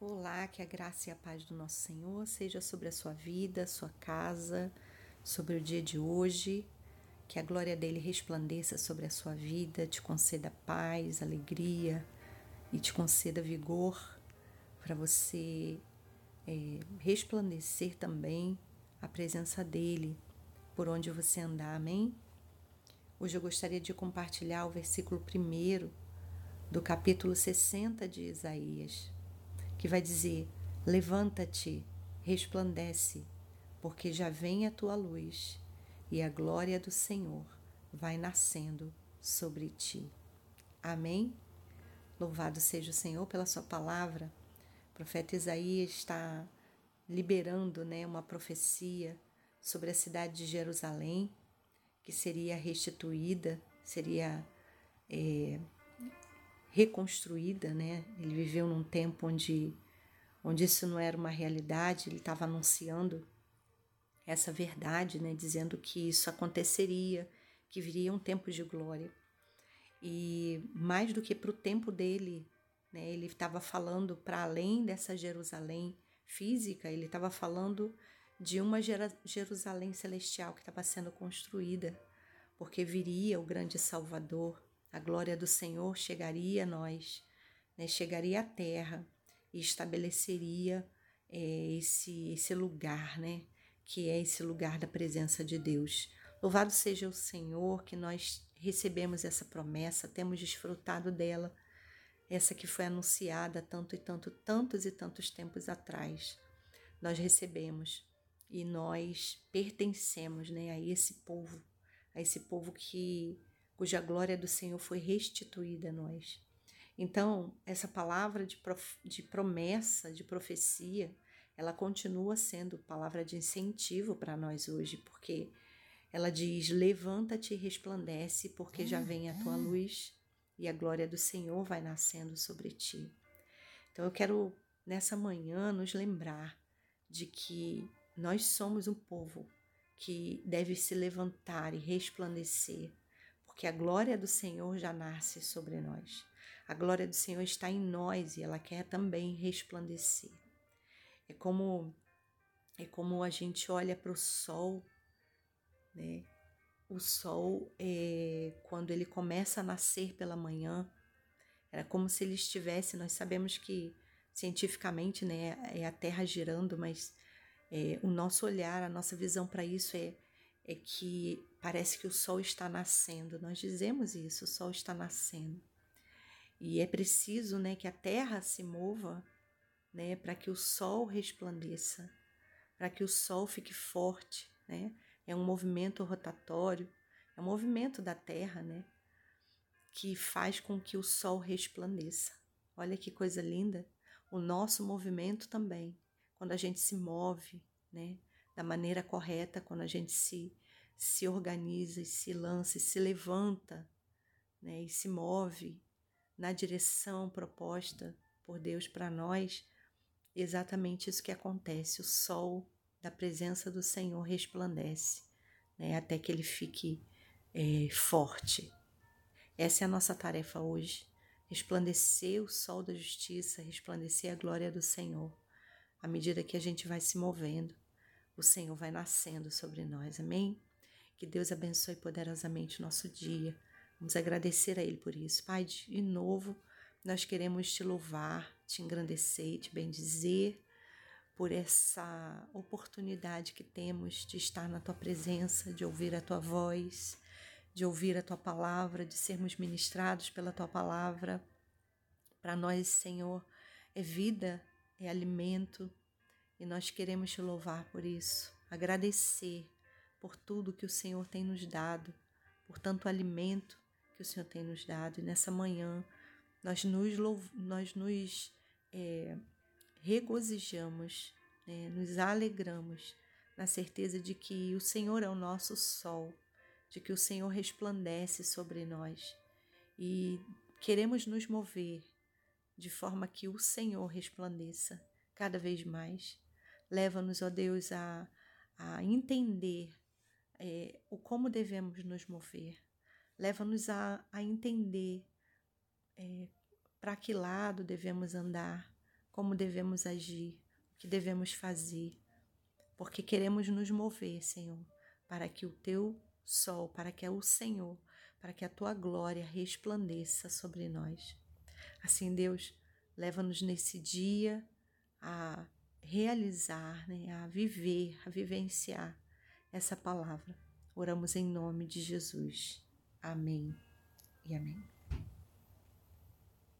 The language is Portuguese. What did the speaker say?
Olá, que a graça e a paz do nosso Senhor seja sobre a sua vida, sua casa, sobre o dia de hoje. Que a glória dele resplandeça sobre a sua vida, te conceda paz, alegria e te conceda vigor para você é, resplandecer também a presença dele por onde você andar. Amém? Hoje eu gostaria de compartilhar o versículo 1 do capítulo 60 de Isaías que vai dizer: Levanta-te, resplandece, porque já vem a tua luz e a glória do Senhor vai nascendo sobre ti. Amém? Louvado seja o Senhor pela sua palavra. O profeta Isaías está liberando né, uma profecia sobre a cidade de Jerusalém, que seria restituída, seria é, reconstruída, né? Ele viveu num tempo onde, onde isso não era uma realidade, ele estava anunciando essa verdade, né? Dizendo que isso aconteceria, que viria um tempo de glória. E mais do que para o tempo dele, né? Ele estava falando para além dessa Jerusalém física, ele estava falando de uma Jerusalém celestial que estava sendo construída, porque viria o grande Salvador, a glória do Senhor chegaria a nós, né? chegaria à terra e estabeleceria é, esse, esse lugar, né? que é esse lugar da presença de Deus. Louvado seja o Senhor que nós recebemos essa promessa, temos desfrutado dela, essa que foi anunciada tanto e tanto, tantos e tantos tempos atrás. Nós recebemos e nós pertencemos né, a esse povo, a esse povo que cuja glória do Senhor foi restituída a nós. Então, essa palavra de, prof, de promessa, de profecia, ela continua sendo palavra de incentivo para nós hoje, porque ela diz: Levanta-te e resplandece, porque já vem a tua luz e a glória do Senhor vai nascendo sobre ti. Então, eu quero nessa manhã nos lembrar de que nós somos um povo que deve se levantar e resplandecer porque a glória do Senhor já nasce sobre nós. A glória do Senhor está em nós e ela quer também resplandecer. É como é como a gente olha para o sol, né? O sol, é, quando ele começa a nascer pela manhã, era como se ele estivesse. Nós sabemos que cientificamente, né, é a Terra girando, mas é, o nosso olhar, a nossa visão para isso é é que parece que o sol está nascendo. Nós dizemos isso, o sol está nascendo. E é preciso, né, que a terra se mova, né, para que o sol resplandeça, para que o sol fique forte, né? É um movimento rotatório, é um movimento da terra, né, que faz com que o sol resplandeça. Olha que coisa linda. O nosso movimento também, quando a gente se move, né, da maneira correta, quando a gente se, se organiza e se lança e se levanta né, e se move na direção proposta por Deus para nós, exatamente isso que acontece. O sol da presença do Senhor resplandece né, até que ele fique é, forte. Essa é a nossa tarefa hoje. Resplandecer o sol da justiça, resplandecer a glória do Senhor, à medida que a gente vai se movendo o Senhor vai nascendo sobre nós. Amém? Que Deus abençoe poderosamente o nosso dia. Vamos agradecer a Ele por isso. Pai, de novo, nós queremos te louvar, te engrandecer, te bendizer por essa oportunidade que temos de estar na tua presença, de ouvir a tua voz, de ouvir a tua palavra, de sermos ministrados pela tua palavra. Para nós, Senhor, é vida, é alimento, e nós queremos te louvar por isso, agradecer por tudo que o Senhor tem nos dado, por tanto alimento que o Senhor tem nos dado. E nessa manhã nós nos, nós nos é, regozijamos, né, nos alegramos na certeza de que o Senhor é o nosso sol, de que o Senhor resplandece sobre nós. E queremos nos mover de forma que o Senhor resplandeça cada vez mais. Leva-nos, ó Deus, a, a entender é, o como devemos nos mover. Leva-nos a, a entender é, para que lado devemos andar, como devemos agir, o que devemos fazer, porque queremos nos mover, Senhor, para que o teu sol, para que o Senhor, para que a tua glória resplandeça sobre nós. Assim, Deus, leva-nos nesse dia a realizar, né, a viver, a vivenciar essa palavra. Oramos em nome de Jesus. Amém e amém.